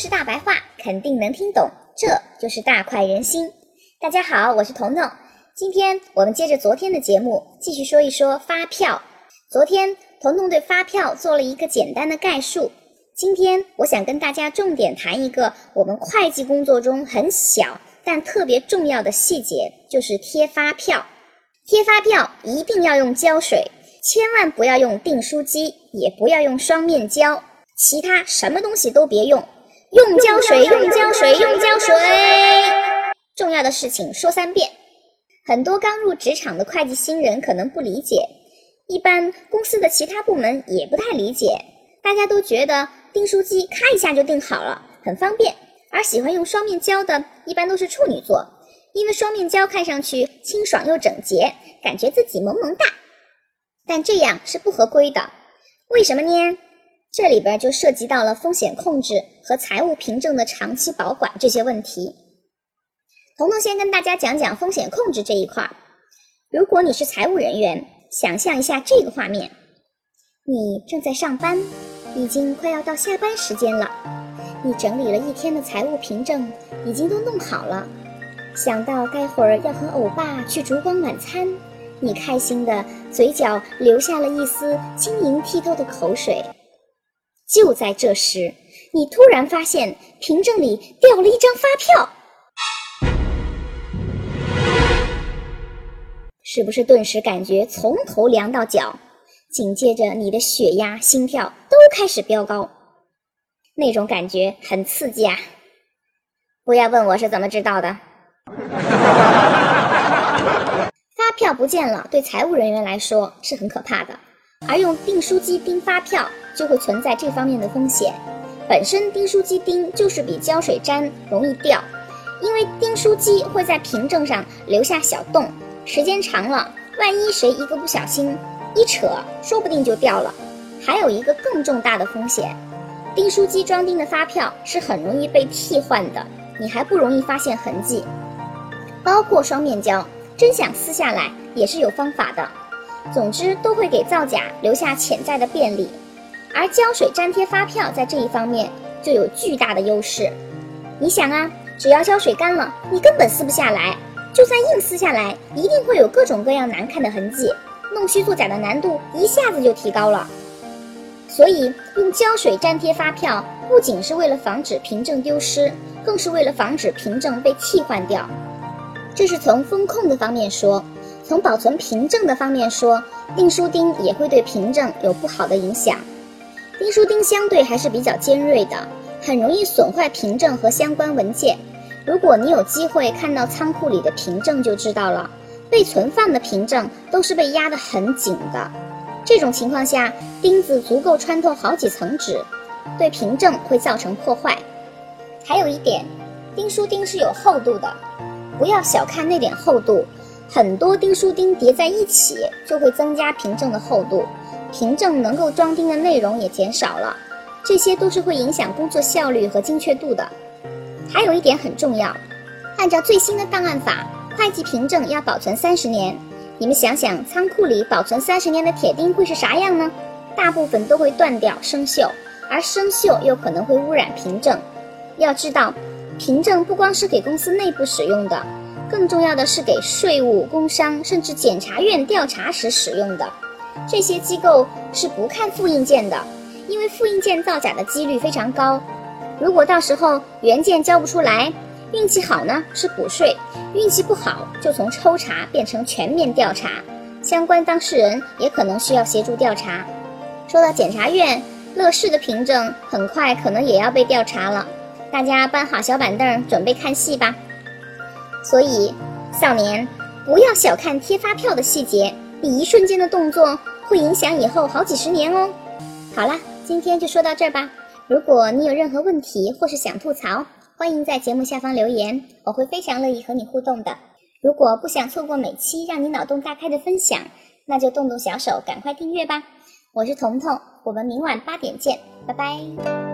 是大白话肯定能听懂，这就是大快人心。大家好，我是彤彤，今天我们接着昨天的节目，继续说一说发票。昨天彤彤对发票做了一个简单的概述，今天我想跟大家重点谈一个我们会计工作中很小但特别重要的细节，就是贴发票。贴发票一定要用胶水，千万不要用订书机，也不要用双面胶。其他什么东西都别用，用胶水，用胶水，用胶水。重要的事情说三遍。很多刚入职场的会计新人可能不理解，一般公司的其他部门也不太理解。大家都觉得订书机咔一下就订好了，很方便。而喜欢用双面胶的，一般都是处女座，因为双面胶看上去清爽又整洁，感觉自己萌萌哒。但这样是不合规的，为什么呢？这里边就涉及到了风险控制和财务凭证的长期保管这些问题。彤彤先跟大家讲讲风险控制这一块儿。如果你是财务人员，想象一下这个画面：你正在上班，已经快要到下班时间了，你整理了一天的财务凭证，已经都弄好了。想到待会儿要和欧巴去烛光晚餐，你开心的嘴角流下了一丝晶莹剔透的口水。就在这时，你突然发现凭证里掉了一张发票，是不是顿时感觉从头凉到脚？紧接着，你的血压、心跳都开始飙高，那种感觉很刺激啊！不要问我是怎么知道的。发票不见了，对财务人员来说是很可怕的。而用订书机订发票就会存在这方面的风险。本身订书机钉就是比胶水粘容易掉，因为订书机会在凭证上留下小洞，时间长了，万一谁一个不小心一扯，说不定就掉了。还有一个更重大的风险，订书机装订的发票是很容易被替换的，你还不容易发现痕迹。包括双面胶，真想撕下来也是有方法的。总之都会给造假留下潜在的便利，而胶水粘贴发票在这一方面就有巨大的优势。你想啊，只要胶水干了，你根本撕不下来；就算硬撕下来，一定会有各种各样难看的痕迹，弄虚作假的难度一下子就提高了。所以用胶水粘贴发票，不仅是为了防止凭证丢失，更是为了防止凭证被替换掉。这是从风控的方面说。从保存凭证的方面说，订书钉也会对凭证有不好的影响。钉书钉相对还是比较尖锐的，很容易损坏凭证和相关文件。如果你有机会看到仓库里的凭证，就知道了，被存放的凭证都是被压得很紧的。这种情况下，钉子足够穿透好几层纸，对凭证会造成破坏。还有一点，钉书钉是有厚度的，不要小看那点厚度。很多钉书钉叠在一起，就会增加凭证的厚度，凭证能够装订的内容也减少了，这些都是会影响工作效率和精确度的。还有一点很重要，按照最新的档案法，会计凭证要保存三十年。你们想想，仓库里保存三十年的铁钉会是啥样呢？大部分都会断掉、生锈，而生锈又可能会污染凭证。要知道，凭证不光是给公司内部使用的。更重要的是给税务、工商甚至检察院调查时使用的，这些机构是不看复印件的，因为复印件造假的几率非常高。如果到时候原件交不出来，运气好呢是补税，运气不好就从抽查变成全面调查，相关当事人也可能需要协助调查。说到检察院，乐视的凭证很快可能也要被调查了，大家搬好小板凳准备看戏吧。所以，少年，不要小看贴发票的细节，你一瞬间的动作会影响以后好几十年哦。好了，今天就说到这儿吧。如果你有任何问题或是想吐槽，欢迎在节目下方留言，我会非常乐意和你互动的。如果不想错过每期让你脑洞大开的分享，那就动动小手，赶快订阅吧。我是彤彤，我们明晚八点见，拜拜。